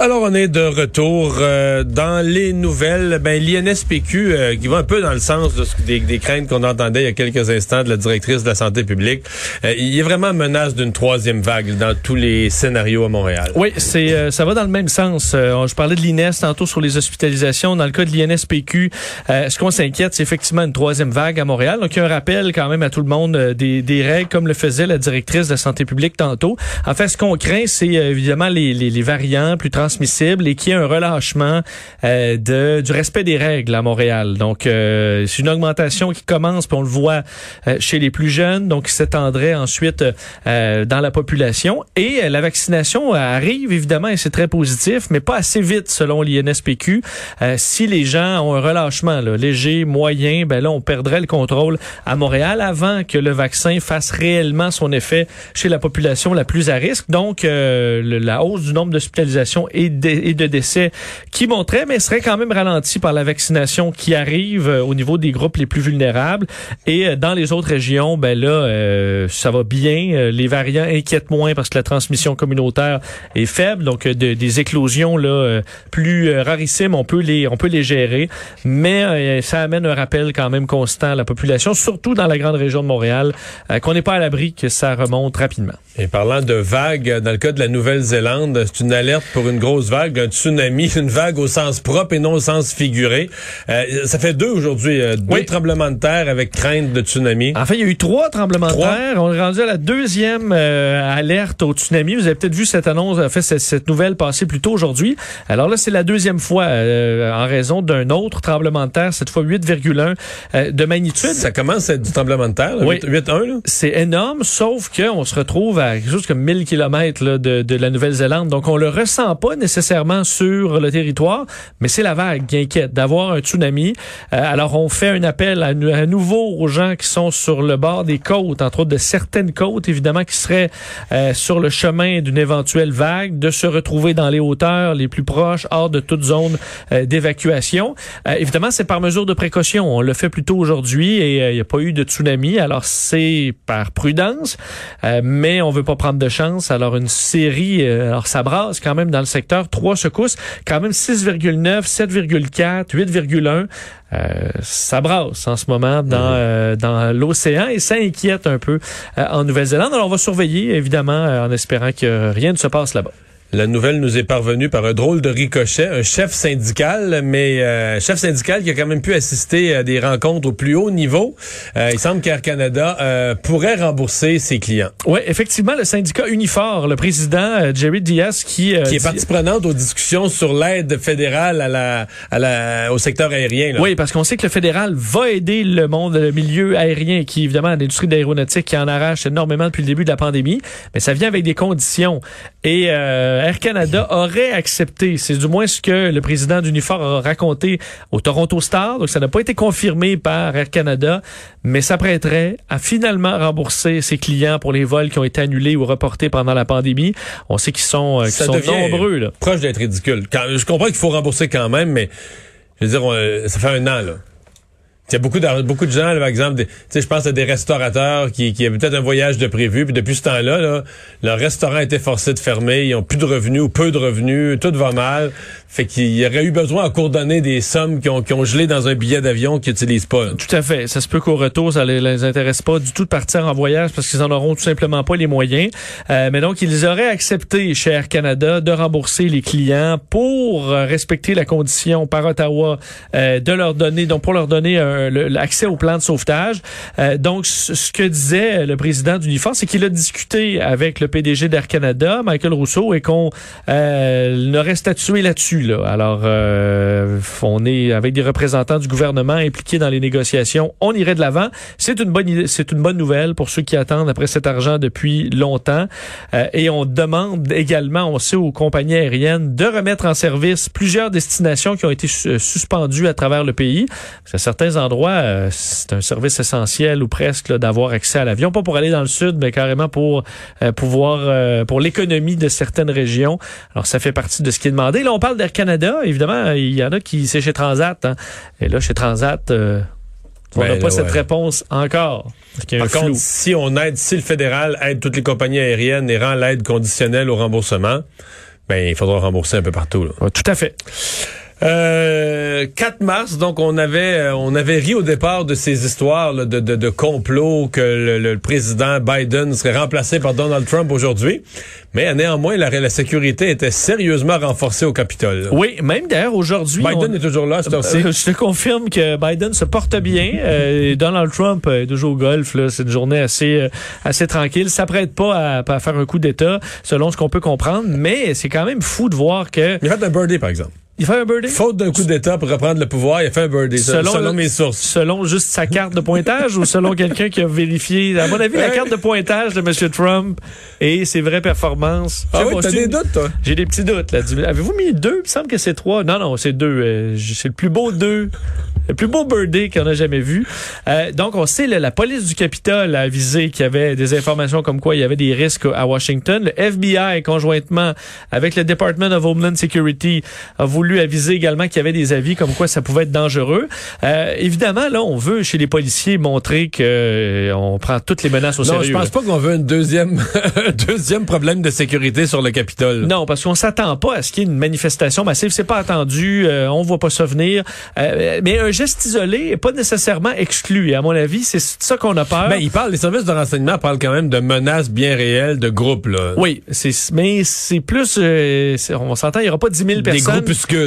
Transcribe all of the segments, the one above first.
Alors, on est de retour euh, dans les nouvelles. Ben, l'INSPQ, euh, qui va un peu dans le sens de ce, des, des, craintes qu'on entendait il y a quelques instants de la directrice de la santé publique. Euh, il y a vraiment menace d'une troisième vague dans tous les scénarios à Montréal. Oui, c'est ça va dans le même sens. je parlais de l'INES tantôt sur les hospitalisations. Dans le cas de l'INSPQ, ce qu'on s'inquiète, c'est effectivement une troisième vague à Montréal. Donc, il y a un rappel quand même à tout le monde des, des règles, comme le faisait la directrice de la santé publique tantôt. En fait, ce qu'on craint, c'est évidemment les, les, les variants plus transmissible et qu'il y ait un relâchement euh, de, du respect des règles à Montréal. Donc, euh, c'est une augmentation qui commence, puis on le voit euh, chez les plus jeunes, donc qui s'étendrait ensuite euh, dans la population. Et la vaccination arrive, évidemment, et c'est très positif, mais pas assez vite, selon l'INSPQ. si les gens ont un relâchement là, léger, moyen, ben là, on perdrait le contrôle à Montréal avant que le vaccin fasse réellement son effet chez la population la plus à risque. Donc, la hausse du nombre d'hospitalisations et de, décès qui montrait, mais serait quand même ralenti par la vaccination qui arrive euh, au niveau des groupes les plus vulnérables. Et euh, dans les autres régions, ben là, euh, ça va bien. les variants inquiètent moins parce que la transmission communautaire est faible, donc des éclosions là plus rarissimes, on peut les on peut les gérer, mais ça amène un rappel quand même constant à la population, surtout dans la grande région de Montréal, qu'on n'est pas à l'abri que ça remonte rapidement. Et parlant de vagues, dans le cas de la Nouvelle-Zélande, c'est une alerte pour une grosse vague, un tsunami, une vague au sens propre et non au sens figuré. Euh, ça fait deux aujourd'hui, euh, deux tremblements de terre avec crainte de tsunami. En fait, il y a eu trois tremblements de terre. On est rendu à la deuxième euh, alerte au tsunami. Vous avez peut-être vu cette annonce, en fait, cette, nouvelle passer plus tôt aujourd'hui. Alors là, c'est la deuxième fois en raison d'un autre tremblement de terre, cette fois 8,1 de magnitude. Ça commence à être du tremblement de terre, 8,1. C'est énorme, sauf qu'on se retrouve à quelque chose comme 1000 km là, de, de la Nouvelle-Zélande. Donc, on le ressent pas nécessairement sur le territoire, mais c'est la vague qui inquiète d'avoir un tsunami. Euh, alors, on fait un appel à, nouveau aux gens qui sont sur le bord des côtes, entre autres de certaines côtes, évidemment, qui seraient euh, sur le chemin d'une éventuelle vague, de se retrouver dans les hauteurs les plus proches, hors de toute zone euh, d'évacuation. évidemment, c'est par mesure de précaution. On le fait plutôt aujourd'hui et il n'y a pas eu de tsunami. Alors, c'est par prudence, mais on veut pas prendre de chance. Alors, une série, alors ça brasse quand même dans le secteur. Trois secousses, quand même 6,9, 7,4, 8,1. ça brasse en ce moment dans, mhm. euh, dans l'océan et ça inquiète un peu euh, en Nouvelle-Zélande. Alors on va surveiller évidemment euh, en espérant que rien ne se passe là-bas. La nouvelle nous est parvenue par un drôle de ricochet, un chef syndical, mais euh, chef syndical qui a quand même pu assister à des rencontres au plus haut niveau. Euh, il semble qu'Air Canada euh, pourrait rembourser ses clients. Oui, effectivement, le syndicat Unifor, le président Jerry Diaz, qui qui est partie prenante aux discussions sur l'aide fédérale à la, à la, au secteur aérien. Là. Oui, parce qu'on sait que le fédéral va aider le monde, le milieu aérien, qui évidemment l'industrie d'aéronautique qui en arrache énormément depuis le début de la pandémie, mais ça vient avec des conditions et Air Canada aurait accepté, c'est du moins ce que le président d'Unifor a raconté au Toronto Star, donc ça n'a pas été confirmé par Air Canada, mais s'apprêterait à finalement rembourser ses clients pour les vols qui ont été annulés ou reportés pendant la pandémie. On sait qu'ils sont, euh, sont nombreux. Là. Proche d'être ridicule. Quand, je comprends qu'il faut rembourser quand même, mais je veux dire, ça fait un an, là. Il y a beaucoup de, beaucoup de gens, par exemple, je pense à des restaurateurs qui, qui avaient peut-être un voyage de prévu, puis depuis ce temps-là, là, leur restaurant a été forcé de fermer, ils ont plus de revenus ou peu de revenus, tout va mal. Fait qu'il y aurait eu besoin à coordonner des sommes qui ont, qui gelé dans un billet d'avion qu'ils n'utilisent pas. Tout à fait. Ça se peut qu'au retour, ça les, les intéresse pas du tout de partir en voyage parce qu'ils en auront tout simplement pas les moyens. Euh, mais donc, ils auraient accepté chez Air Canada de rembourser les clients pour respecter la condition par Ottawa euh, de leur donner, donc pour leur donner l'accès au plan de sauvetage. Euh, donc, ce que disait le président d'Unifor, c'est qu'il a discuté avec le PDG d'Air Canada, Michael Rousseau, et qu'on euh, aurait statué là-dessus Alors, euh, on est avec des représentants du gouvernement impliqués dans les négociations. On irait de l'avant. C'est une bonne c'est une bonne nouvelle pour ceux qui attendent après cet argent depuis longtemps. Euh, et on demande également, on sait aux compagnies aériennes de remettre en service plusieurs destinations qui ont été su- suspendues à travers le pays. Parce qu'à certains endroits, euh, c'est un service essentiel ou presque d'avoir accès à l'avion, pas pour aller dans le sud, mais carrément pour euh, pouvoir euh, pour l'économie de certaines régions. Alors ça fait partie de ce qui est demandé. On parle Canada. Évidemment, il y en a qui c'est chez Transat. hein. Et là, chez Transat, euh, on Ben, n'a là, pas cette ouais. réponse encore. Par flou. contre, si on aide, si le fédéral aide toutes les compagnies aériennes et rend l'aide conditionnelle au remboursement, ben il faudra rembourser un peu partout. là. Ouais, tout à fait. Euh, 4 mars, donc on avait euh, on avait ri au départ de ces histoires là, de, de, de complot que le, le président Biden serait remplacé par Donald Trump aujourd'hui, mais néanmoins la, la sécurité était sérieusement renforcée au Capitole. là. Oui, même d'ailleurs aujourd'hui. Biden on- est toujours là, c'est. Euh, je te confirme que Biden se porte bien. Euh, Donald Trump est toujours au golf. C'est une journée assez assez tranquille. Ça prête pas à, à faire un coup d'État, selon ce qu'on peut comprendre. Mais c'est quand même fou de voir que Il a fait un birdie par exemple. Il fait un birdie? Faute d'un coup d'État pour reprendre le pouvoir, il a fait un birdie. Selon, selon mes sources. Selon juste sa carte de pointage ou selon quelqu'un qui a vérifié? À mon avis, la carte de pointage de M. Trump et ses vraies performances. Ah oui, t'as des doutes, toi? J'ai des petits doutes. là. Avez-vous mis deux? Il me semble que c'est trois. Non, non, c'est deux. Euh, c'est le plus beau deux. Le plus beau birdie qu'on a jamais vu. Euh, donc, on sait, là, la police du Capitole a avisé qu'il y avait des informations comme quoi il y avait des risques à Washington. Le FBI, conjointement avec le Department of Homeland Security, a voulu aviser également qu'il y avait des avis comme quoi ça pouvait être dangereux. Euh, évidemment, là, on veut, chez les policiers, montrer que euh, on prend toutes les menaces au Non, sérieux. je pense pas qu'on veut un deuxième, un deuxième problème de sécurité sur le Capitole. Non, parce qu'on s'attend pas à ce qu'il y ait une manifestation massive. C'est pas attendu. euh, on voit pas ça venir. Euh, mais un geste isolé est pas nécessairement exclu. Et à mon avis, c'est ça qu'on a peur. Ben, il parle, les services de renseignement parlent quand même de menaces bien réelles de groupes, là. oui, c'est mais c'est plus. euh, on s'entend, il y aura pas 10 000 Des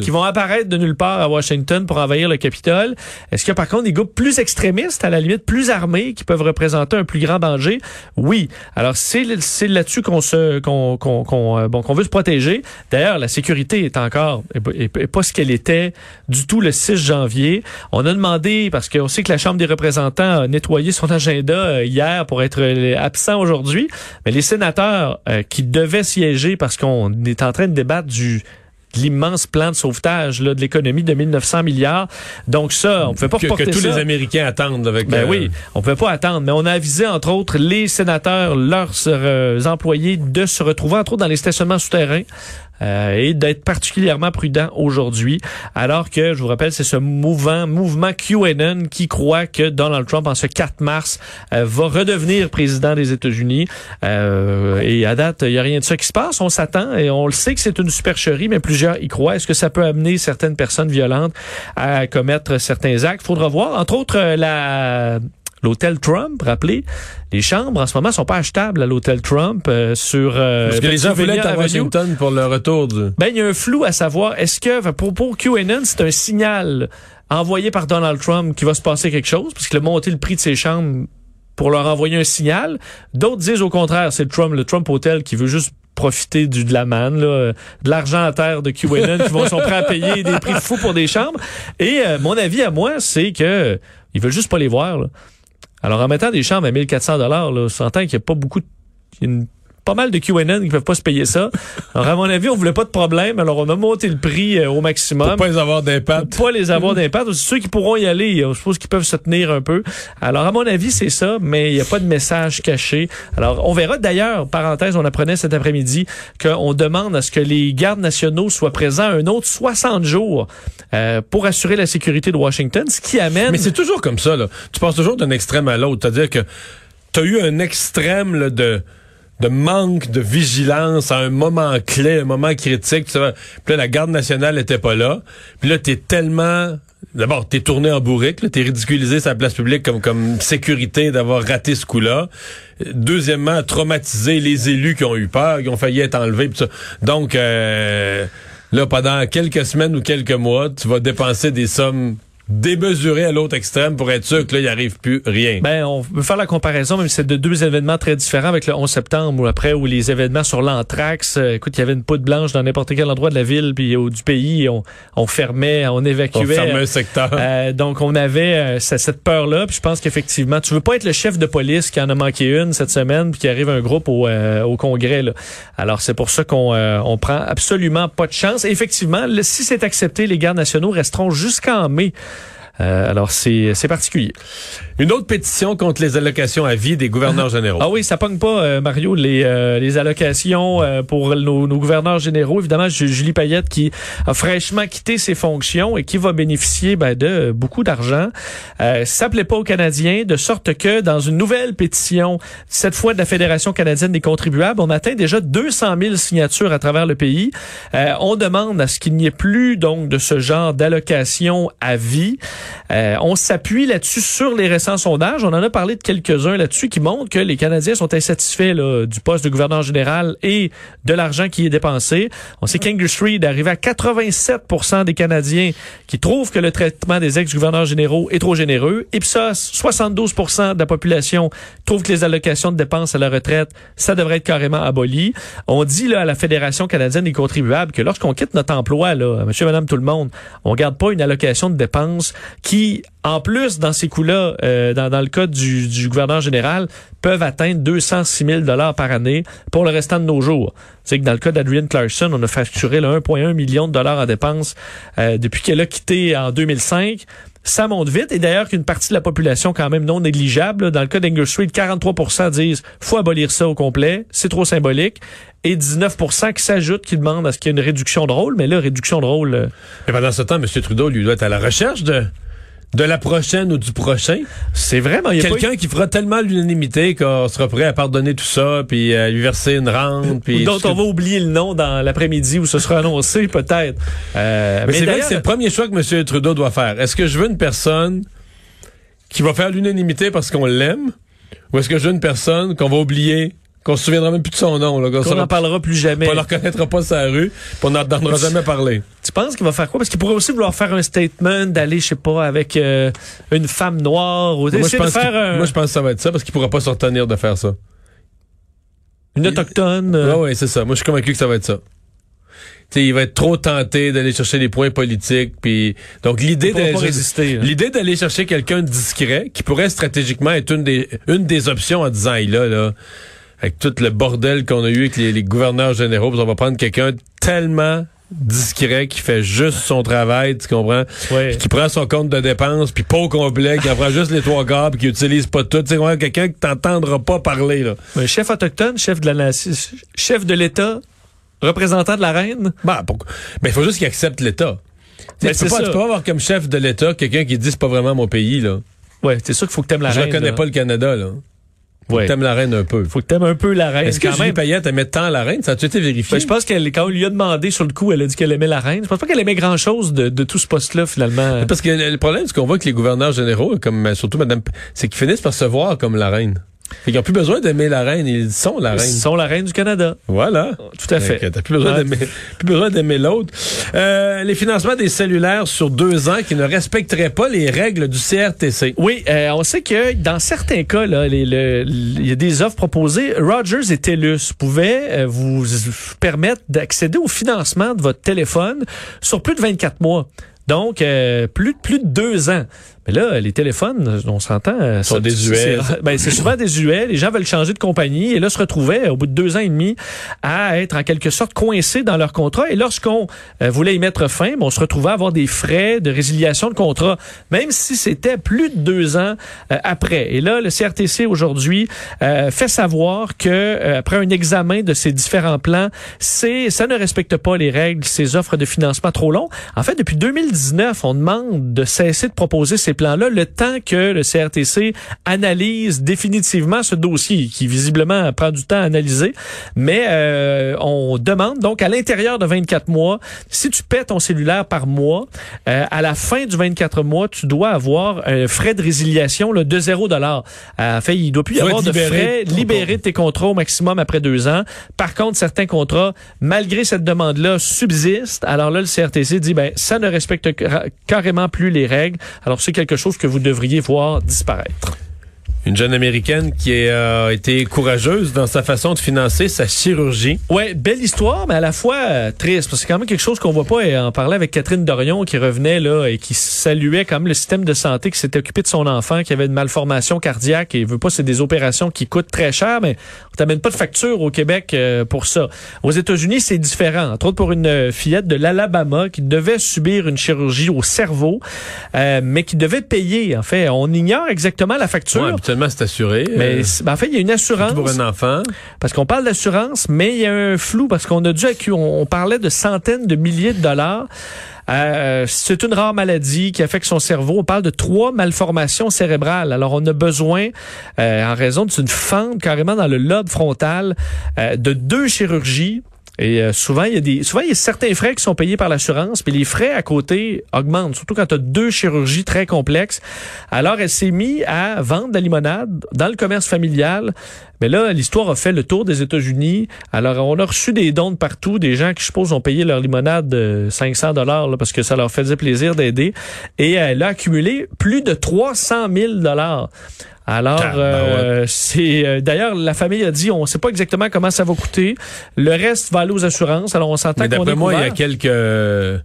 qui vont apparaître de nulle part à Washington pour envahir le Capitole. Est-ce qu'il y a par contre des groupes plus extrémistes, à la limite plus armés, qui peuvent représenter un plus grand danger? Oui. Alors c'est là-dessus qu'on se qu'on qu'on qu'on euh, bon qu'on veut se protéger. D'ailleurs, la sécurité est encore pas- ce qu'elle était du tout le 6 janvier. On a demandé parce qu'on sait que la Chambre des représentants a nettoyé son agenda euh, hier pour être euh, absent aujourd'hui, mais les sénateurs qui devaient siéger parce qu'on est en train de débattre du de l'immense plan de sauvetage là, de l'économie de 1900 milliards. Donc ça, on pouvait pas que, reporter que tous ça. les Américains attendent avec. Ben euh, oui, on pouvait pas attendre, mais on a avisé entre autres les sénateurs, leurs euh, employés de se retrouver entre autres dans les stationnements souterrains euh, et d'être particulièrement prudents aujourd'hui. Alors que, je vous rappelle, c'est ce mouvement, mouvement QAnon qui croit que Donald Trump, en ce 4 mars, euh, va redevenir président des États-Unis. Euh, et à date, il y a rien de ça qui se passe. On s'attend et on le sait que c'est une supercherie, mais plusieurs y croient. Est-ce que ça peut amener certaines personnes violentes à commettre certains actes? Faudra voir. Entre autres, euh, la L'hôtel Trump, rappelez, les chambres en ce moment sont pas achetables à l'hôtel Trump euh, sur euh, Parce que les gens voulaient à. Washington pour le retour du. Ben, il y a un flou à savoir, est-ce que, pour, pour QAnon, c'est un signal envoyé par Donald Trump qu'il va se passer quelque chose, parce qu'il a monté le prix de ses chambres pour leur envoyer un signal. D'autres disent au contraire, c'est le Trump, le Trump Hotel qui veut juste profiter du de la manne, là, de l'argent à terre de QAnon qui vont sont prêts à payer des prix fous pour des chambres. Et euh, mon avis à moi, c'est que ils veulent juste pas les voir. là. Alors en mettant des chambres à 1400 dollars, on s'entend qu'il y a pas beaucoup de, pas mal de QAnon qui peuvent pas se payer ça. Alors à mon avis, on voulait pas de problème, alors on a monté le prix euh, au maximum Pour pas les avoir d'impact. pas les avoir d'impact. Ceux qui pourront y aller, je suppose qu'ils peuvent se tenir un peu. Alors, à mon avis, c'est ça, mais il n'y a pas de message caché. Alors, on verra d'ailleurs, parenthèse, on apprenait cet après-midi qu'on demande à ce que les gardes nationaux soient présents un autre 60 jours euh, pour assurer la sécurité de Washington, ce qui amène... Mais c'est toujours comme ça, là. Tu passes toujours d'un extrême à l'autre. C'est-à-dire que t'as eu un extrême là, de de manque de vigilance à un moment clé, un moment critique. Puis là, la garde nationale était pas là. Puis là, t'es tellement... D'abord, t'es tourné en bourrique, t'es ridiculisé sur la place publique comme, comme sécurité d'avoir raté ce coup-là. Deuxièmement, traumatiser les élus qui ont eu peur, qui ont failli être enlevés. pis ça. Donc, euh, là, pendant quelques semaines ou quelques mois, tu vas dépenser des sommes démesuré à l'autre extrême pour être sûr que là, il arrive plus rien. Ben, on peut faire la comparaison, même si c'est de deux événements très différents avec le 11 septembre ou après, où les événements sur l'anthrax, euh, écoute, il y avait une poudre blanche dans n'importe quel endroit de la ville puis ou du pays, on, on fermait, on évacuait. On fermait un secteur. Euh, donc, on avait euh, cette peur-là, puis je pense qu'effectivement, tu veux pas être le chef de police qui en a manqué une cette semaine, puis qui arrive un groupe au, au congrès. Là. Alors, c'est pour ça qu'on on prend absolument pas de chance. Et effectivement, si c'est accepté, les gardes nationaux resteront jusqu'en mai. Euh, alors, c'est particulier. Une autre pétition contre les allocations à vie des gouverneurs généraux. Ah oui, ça pogne pas, euh, Mario, les, euh, les allocations pour nos, nos, gouverneurs généraux. Évidemment, Julie Payette qui a fraîchement quitté ses fonctions et qui va bénéficier ben, de beaucoup d'argent. ça plaît pas aux Canadiens, de sorte que dans une nouvelle pétition, cette fois de la Fédération canadienne des contribuables, on atteint déjà 200 000 signatures à travers le pays. on demande à ce qu'il n'y ait plus donc de ce genre d'allocation à vie. Euh, on s'appuie là-dessus sur les On en a parlé de quelques-uns là-dessus qui montrent que les Canadiens sont insatisfaits là, du poste de gouverneur général et de l'argent qui est dépensé. On sait qu'Angus Reid arrive à 87% des Canadiens qui trouvent que le traitement des ex-gouverneurs généraux est trop généreux. Ipsos, 72% de la population trouve que les allocations de dépenses à la retraite, ça devrait être carrément aboli. On dit là à la Fédération canadienne des contribuables que lorsqu'on quitte notre emploi, là, monsieur, madame, tout le monde, on garde pas une allocation de dépenses qui, en plus, dans ces coûts-là, euh, dans, dans, le cas du, gouverneur général, peuvent atteindre 206 000 dollars par année pour le restant de nos jours. C'est que dans le cas d'Adrienne Clarkson, on a facturé 1,1 million de dollars en dépenses euh, depuis qu'elle a quitté en 2005 ça monte vite. Et d'ailleurs, qu'une partie de la population quand même non négligeable, dans le cas d'Engle Street, 43% disent faut abolir ça au complet, c'est trop symbolique. Et 19% qui s'ajoutent, qui demandent à ce qu'il y ait une réduction de rôle. Mais là, réduction de rôle... Euh, Mais pendant ce temps, M. Trudeau, lui, doit être à la recherche de de la prochaine ou du prochain. C'est vraiment quelqu'un qui fera tellement l'unanimité qu'on sera prêt à pardonner tout ça puis à lui verser une rente puis dont on va oublier le nom dans l'après-midi où ce sera annoncé peut-être. Euh, mais, c'est vrai que c'est le premier choix que M. Trudeau doit faire. Est-ce que je veux une personne qui va faire l'unanimité parce qu'on l'aime ou est-ce que je veux une personne qu'on va oublier qu'on se souviendra même plus de son nom. Là, qu'on n'en parlera plus jamais. On ne reconnaîtra pas sa rue, on n'en entendra jamais parler. Tu penses qu'il va faire quoi? Parce qu'il pourrait aussi vouloir faire un statement, d'aller, je sais pas, avec euh, une femme noire. Ou moi, je pense faire moi, je pense que ça va être ça, parce qu'il pourra pas se retenir de faire ça. Une autochtone? Euh... Oui, ouais, c'est ça. Moi, je suis convaincu que ça va être ça. T'sais, il va être trop tenté d'aller chercher des points politiques puis donc l'idée d'aller l'idée d'aller chercher quelqu'un de discret qui pourrait stratégiquement être une des une des options en disant il là là avec tout le bordel qu'on a eu avec les, gouverneurs généraux, on va prendre quelqu'un tellement discret qui fait juste son travail, tu comprends? Qui prend son compte de dépenses, puis pas au complet, qui prend juste les trois gars, puis qui utilise pas tout. Tu sais, quelqu'un que t'entendra pas parler, là. Un chef autochtone, chef de la chef de l'État, représentant de la reine? Bah, pourquoi? Mais il faut juste qu'il accepte l'État. Ben, tu, peux pas, tu peux pas avoir comme chef de l'État quelqu'un qui dit c'est pas vraiment mon pays, là. Ouais, c'est sûr qu'il faut que t'aimes la reine. Je connais pas le Canada, là. Faut que t'aimes la reine un peu. Faut que t'aimes un peu la reine. Est-ce que Julie Payette aimait tant la reine? Ça a-tu été vérifié? Ben, je pense qu'elle, quand on lui a demandé sur le coup, elle a dit qu'elle aimait la reine. Je pense pas qu'elle aimait grand chose de, de tout ce poste-là, finalement. Parce que le problème, c'est qu'on voit que les gouverneurs généraux, comme, surtout madame, c'est qu'ils finissent par se voir comme la reine. Ils n'ont plus besoin d'aimer la reine, ils sont la reine. Ils sont la reine du Canada. Voilà. Tout à fait. T'as plus besoin d'aimer, plus besoin d'aimer l'autre. Euh, les financements des cellulaires sur deux ans qui ne respecteraient pas les règles du CRTC. Oui, euh, on sait que dans certains cas, il y a des offres proposées. Rogers et TELUS pouvaient euh, vous permettre d'accéder au financement de votre téléphone sur plus de 24 mois. Donc, plus, plus de deux ans. Mais là, les téléphones, on s'entend. Euh, sont désuets. Ben, c'est souvent désuets. Les gens veulent changer de compagnie et là se retrouvaient, au bout de deux ans et demi, à être en quelque sorte coincés dans leur contrat. Et lorsqu'on euh, voulait y mettre fin, ben, on se retrouvait à avoir des frais de résiliation de contrat, même si c'était plus de deux ans euh, après. Et là, le CRTC aujourd'hui fait savoir que après un examen de ces différents plans, c'est ça ne respecte pas les règles, ces offres de financement trop longs. En fait, depuis 2019, on demande de cesser de proposer ces ces plans-là le temps que le CRTC analyse définitivement ce dossier qui visiblement prend du temps à analyser. Mais euh, on demande donc à l'intérieur de 24 mois, si tu paies ton cellulaire par mois, euh, à la fin du 24 mois, tu dois avoir un frais de résiliation là, de 0 dollar. Euh, fait, il doit plus y avoir de frais libérés de tes contrats au maximum après deux ans. Par contre, certains contrats, malgré cette demande-là, subsistent. Alors là, le CRTC dit, ben, ça ne respecte ca- carrément plus les règles. Alors c'est quelque chose que vous devriez voir disparaître. Une jeune américaine qui a été courageuse dans sa façon de financer sa chirurgie. Ouais, belle histoire, mais à la fois euh, triste, parce que c'est quand même quelque chose qu'on voit pas. Et en parlait avec Catherine Dorion qui revenait là et qui saluait quand même le système de santé qui s'était occupé de son enfant qui avait une malformation cardiaque et veut pas c'est des opérations qui coûtent très cher, mais on t'amène pas de facture au Québec euh, pour ça. Aux États-Unis, c'est différent. Entre autres pour une euh, fillette de l'Alabama qui devait subir une chirurgie au cerveau, euh, mais qui devait payer. En fait, on ignore exactement la facture. Ouais, c'est assuré. mais euh, ben, en fait, il y a une assurance. pour un enfant. Parce qu'on parle d'assurance, mais il y a un flou parce qu'on a dû on, on parlait de centaines de milliers de dollars. Euh, c'est une rare maladie qui affecte son cerveau. On parle de trois malformations cérébrales. Alors, on a besoin, euh, en raison d'une fente carrément dans le lobe frontal, euh, de deux chirurgies. Et euh, souvent, il y a des, souvent il y a certains frais qui sont payés par l'assurance, mais les frais à côté augmentent, surtout quand tu as deux chirurgies très complexes. Alors, elle s'est mise à vendre de la limonade dans le commerce familial. Mais là, l'histoire a fait le tour des États-Unis. Alors, on a reçu des dons de partout, des gens qui, je suppose, ont payé leur limonade de 500 dollars parce que ça leur faisait plaisir d'aider. Et elle a accumulé plus de 300 000 dollars. Alors, Tabarouette. euh, c'est euh, d'ailleurs la famille a dit, on ne sait pas exactement comment ça va coûter. Le reste va aller aux assurances. Alors, on s'entend Mais qu'on d'après est moi, il y a quelques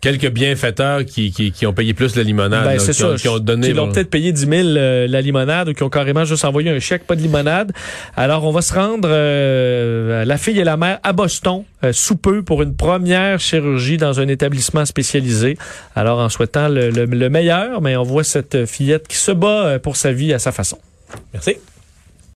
quelques bienfaiteurs qui, qui, qui ont payé plus la limonade, Ben, là, c'est qui, ont, ça. qui ont donné. Qui l'ont peut-être payé 10 000 euh, la limonade ou qui ont carrément juste envoyé un chèque, pas de limonade. Alors, on va se rendre, euh, la fille et la mère, à Boston, euh, sous peu, pour une première chirurgie dans un établissement spécialisé. Alors, en souhaitant le, le- le meilleur, mais on voit cette fillette qui se bat euh, pour sa vie à sa façon. Merci.